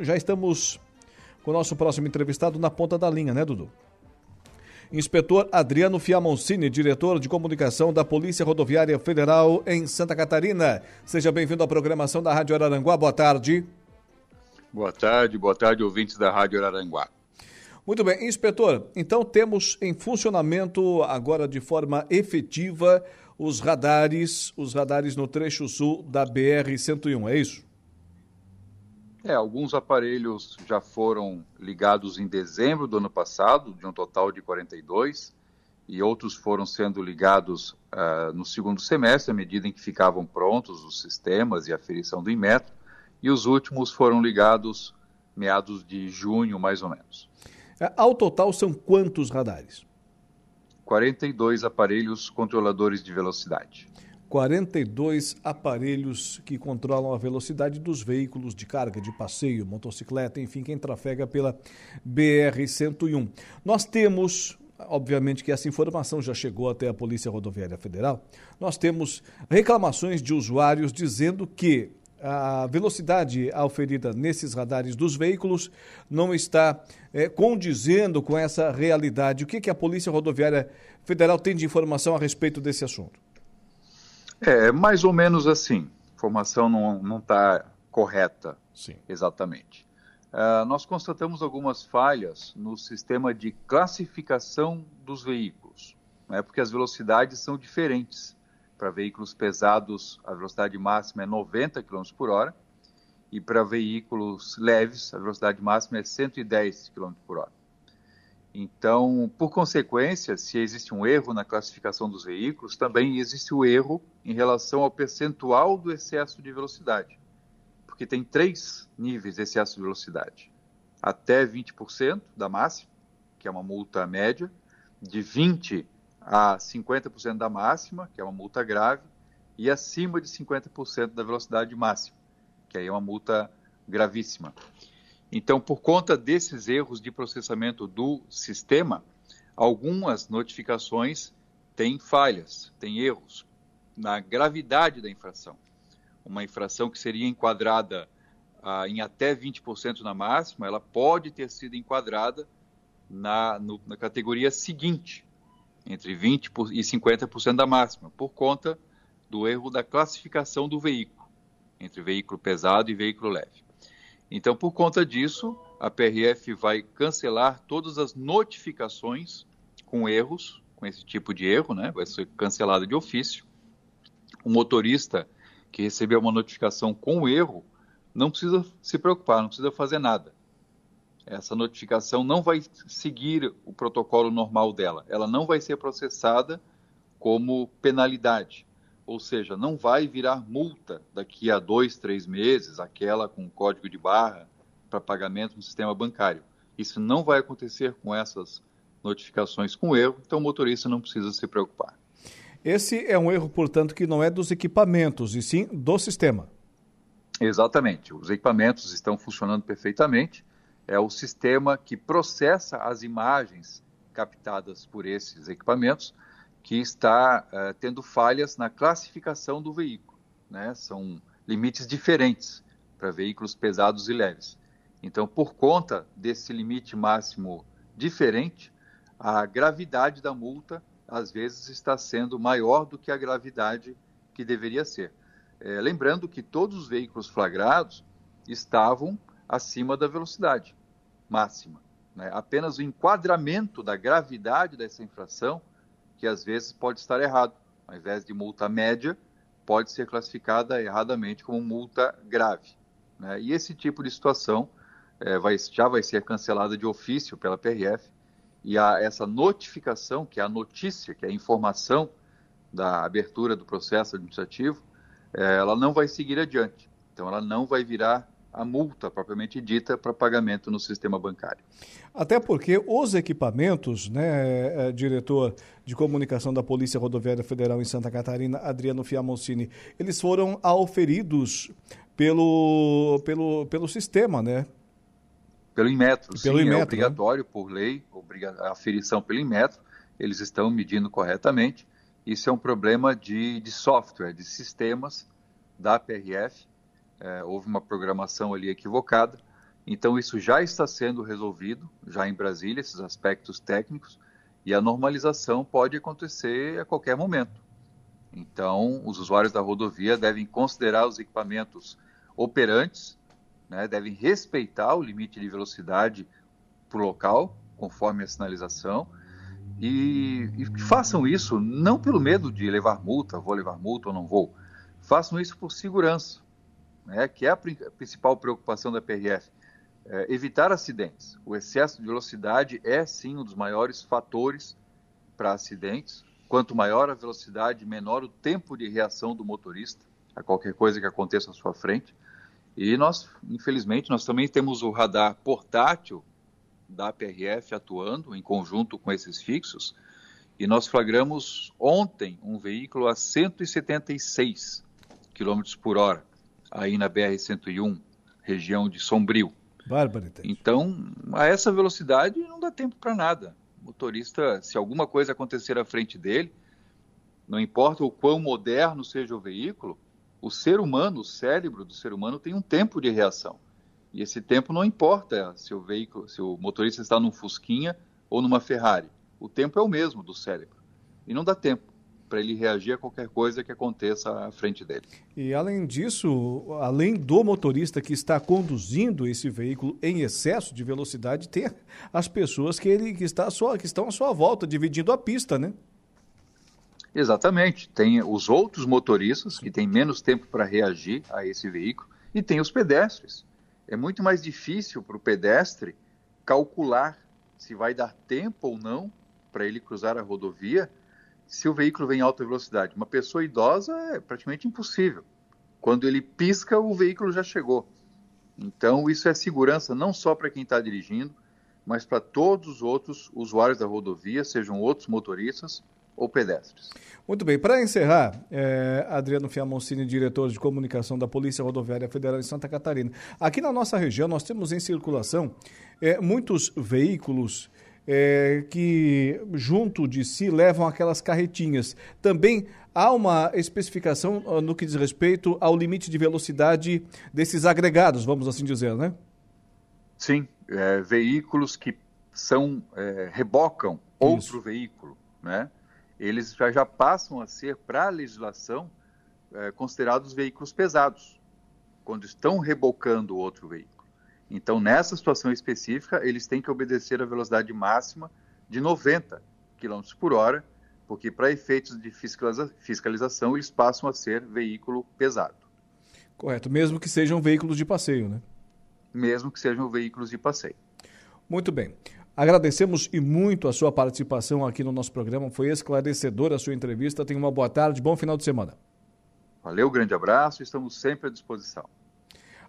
Já estamos com o nosso próximo entrevistado na ponta da linha, né, Dudu? Inspetor Adriano Fiamoncini, diretor de comunicação da Polícia Rodoviária Federal em Santa Catarina. Seja bem-vindo à programação da Rádio Araranguá. Boa tarde. Boa tarde, boa tarde, ouvintes da Rádio Araranguá. Muito bem, inspetor. Então temos em funcionamento agora de forma efetiva os radares, os radares no trecho sul da BR 101, é isso? É, alguns aparelhos já foram ligados em dezembro do ano passado, de um total de 42, e outros foram sendo ligados uh, no segundo semestre, à medida em que ficavam prontos os sistemas e a aferição do Inmetro, e os últimos foram ligados meados de junho, mais ou menos. É, ao total, são quantos radares? 42 aparelhos controladores de velocidade. 42 aparelhos que controlam a velocidade dos veículos de carga, de passeio, motocicleta, enfim, quem trafega pela BR-101. Nós temos, obviamente que essa informação já chegou até a Polícia Rodoviária Federal, nós temos reclamações de usuários dizendo que a velocidade auferida nesses radares dos veículos não está é, condizendo com essa realidade. O que, que a Polícia Rodoviária Federal tem de informação a respeito desse assunto? É, mais ou menos assim. A informação não está correta Sim. exatamente. Uh, nós constatamos algumas falhas no sistema de classificação dos veículos, né, porque as velocidades são diferentes. Para veículos pesados, a velocidade máxima é 90 km por hora, e para veículos leves, a velocidade máxima é 110 km por hora. Então, por consequência, se existe um erro na classificação dos veículos, também existe o erro em relação ao percentual do excesso de velocidade. Porque tem três níveis de excesso de velocidade: até 20% da máxima, que é uma multa média, de 20% a 50% da máxima, que é uma multa grave, e acima de 50% da velocidade máxima, que aí é uma multa gravíssima. Então, por conta desses erros de processamento do sistema, algumas notificações têm falhas, têm erros na gravidade da infração. Uma infração que seria enquadrada ah, em até 20% na máxima, ela pode ter sido enquadrada na, no, na categoria seguinte, entre 20% e 50% da máxima, por conta do erro da classificação do veículo, entre veículo pesado e veículo leve. Então, por conta disso, a PRF vai cancelar todas as notificações com erros, com esse tipo de erro, né? Vai ser cancelado de ofício. O motorista que recebeu uma notificação com erro não precisa se preocupar, não precisa fazer nada. Essa notificação não vai seguir o protocolo normal dela. Ela não vai ser processada como penalidade ou seja, não vai virar multa daqui a dois, três meses, aquela com código de barra para pagamento no sistema bancário. Isso não vai acontecer com essas notificações com erro, então o motorista não precisa se preocupar. Esse é um erro, portanto, que não é dos equipamentos, e sim do sistema. Exatamente. Os equipamentos estão funcionando perfeitamente. É o sistema que processa as imagens captadas por esses equipamentos que está uh, tendo falhas na classificação do veículo. Né? São limites diferentes para veículos pesados e leves. Então, por conta desse limite máximo diferente, a gravidade da multa às vezes está sendo maior do que a gravidade que deveria ser. É, lembrando que todos os veículos flagrados estavam acima da velocidade máxima. Né? Apenas o enquadramento da gravidade dessa infração que às vezes pode estar errado. Ao invés de multa média, pode ser classificada erradamente como multa grave. Né? E esse tipo de situação é, vai, já vai ser cancelada de ofício pela PRF e a, essa notificação, que é a notícia, que é a informação da abertura do processo administrativo, é, ela não vai seguir adiante. Então, ela não vai virar a multa propriamente dita para pagamento no sistema bancário. Até porque os equipamentos, né, é, diretor de comunicação da Polícia Rodoviária Federal em Santa Catarina, Adriano Fiamoncini, eles foram auferidos pelo, pelo, pelo sistema, né? Pelo Inmetro, pelo sim, Inmetro, é obrigatório né? por lei, a aferição pelo Inmetro, eles estão medindo corretamente. Isso é um problema de, de software, de sistemas da PRF, é, houve uma programação ali equivocada. Então, isso já está sendo resolvido, já em Brasília, esses aspectos técnicos, e a normalização pode acontecer a qualquer momento. Então, os usuários da rodovia devem considerar os equipamentos operantes, né, devem respeitar o limite de velocidade para o local, conforme a sinalização, e, e, façam isso não pelo medo de levar multa, vou levar multa ou não vou, façam isso por segurança, né, que é a principal preocupação da PRF é, evitar acidentes. O excesso de velocidade é sim um dos maiores fatores para acidentes. Quanto maior a velocidade, menor o tempo de reação do motorista a qualquer coisa que aconteça à sua frente. E nós, infelizmente, nós também temos o radar portátil da PRF atuando em conjunto com esses fixos. E nós flagramos ontem um veículo a 176 km por hora, aí na BR-101, região de Sombrio. Barbaridade. Então, a essa velocidade não dá tempo para nada. O motorista, se alguma coisa acontecer à frente dele, não importa o quão moderno seja o veículo, o ser humano, o cérebro do ser humano tem um tempo de reação. E esse tempo não importa se o veículo, se o motorista está num Fusquinha ou numa Ferrari. O tempo é o mesmo do cérebro. E não dá tempo para ele reagir a qualquer coisa que aconteça à frente dele. E além disso, além do motorista que está conduzindo esse veículo em excesso de velocidade, tem as pessoas que ele que está só que estão à sua volta dividindo a pista, né? Exatamente. Tem os outros motoristas que têm menos tempo para reagir a esse veículo e tem os pedestres. É muito mais difícil para o pedestre calcular se vai dar tempo ou não para ele cruzar a rodovia se o veículo vem em alta velocidade. Uma pessoa idosa é praticamente impossível. Quando ele pisca, o veículo já chegou. Então, isso é segurança não só para quem está dirigindo, mas para todos os outros usuários da rodovia, sejam outros motoristas ou pedestres. Muito bem, para encerrar, é, Adriano Fiamoncini, diretor de comunicação da Polícia Rodoviária Federal de Santa Catarina. Aqui na nossa região, nós temos em circulação é, muitos veículos é, que junto de si levam aquelas carretinhas. Também há uma especificação ah, no que diz respeito ao limite de velocidade desses agregados, vamos assim dizer, né? Sim, é, veículos que são é, rebocam outro Isso. veículo, né? Eles já, já passam a ser para a legislação é, considerados veículos pesados quando estão rebocando outro veículo. Então, nessa situação específica, eles têm que obedecer a velocidade máxima de 90 km por hora, porque para efeitos de fiscaliza fiscalização eles passam a ser veículo pesado. Correto, mesmo que sejam veículos de passeio, né? Mesmo que sejam veículos de passeio. Muito bem. Agradecemos e muito a sua participação aqui no nosso programa. Foi esclarecedora a sua entrevista. Tenha uma boa tarde, bom final de semana. Valeu, grande abraço, estamos sempre à disposição.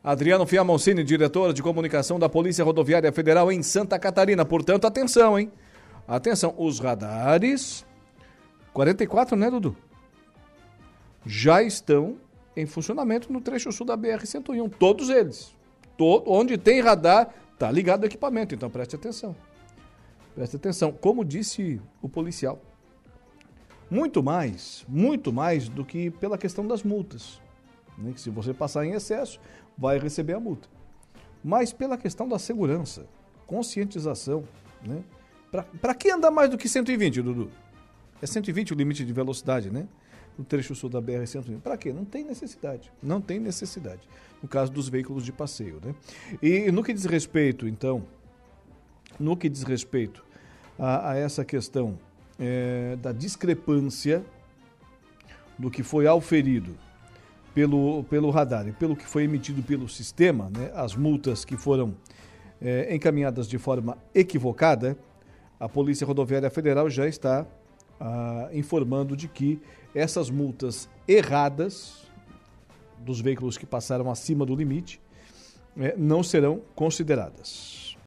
Adriano Fiamoncini, diretor de comunicação da Polícia Rodoviária Federal em Santa Catarina. Portanto, atenção, hein? Atenção, os radares 44, né, Dudu? Já estão em funcionamento no trecho sul da BR-101, todos eles. Todo, onde tem radar, tá ligado o equipamento, então preste atenção. Preste atenção. Como disse o policial, muito mais, muito mais do que pela questão das multas. Né? Que se você passar em excesso, vai receber a multa. Mas pela questão da segurança, conscientização, né? Para que andar mais do que 120, Dudu? É 120 o limite de velocidade, né? No trecho sul da BR-120. Para quê? Não tem necessidade. Não tem necessidade. No caso dos veículos de passeio, né? E no que diz respeito, então, no que diz respeito a, a essa questão é, da discrepância do que foi auferido pelo, pelo radar e pelo que foi emitido pelo sistema, né, as multas que foram é, encaminhadas de forma equivocada, a Polícia Rodoviária Federal já está ah, informando de que essas multas erradas dos veículos que passaram acima do limite é, não serão consideradas.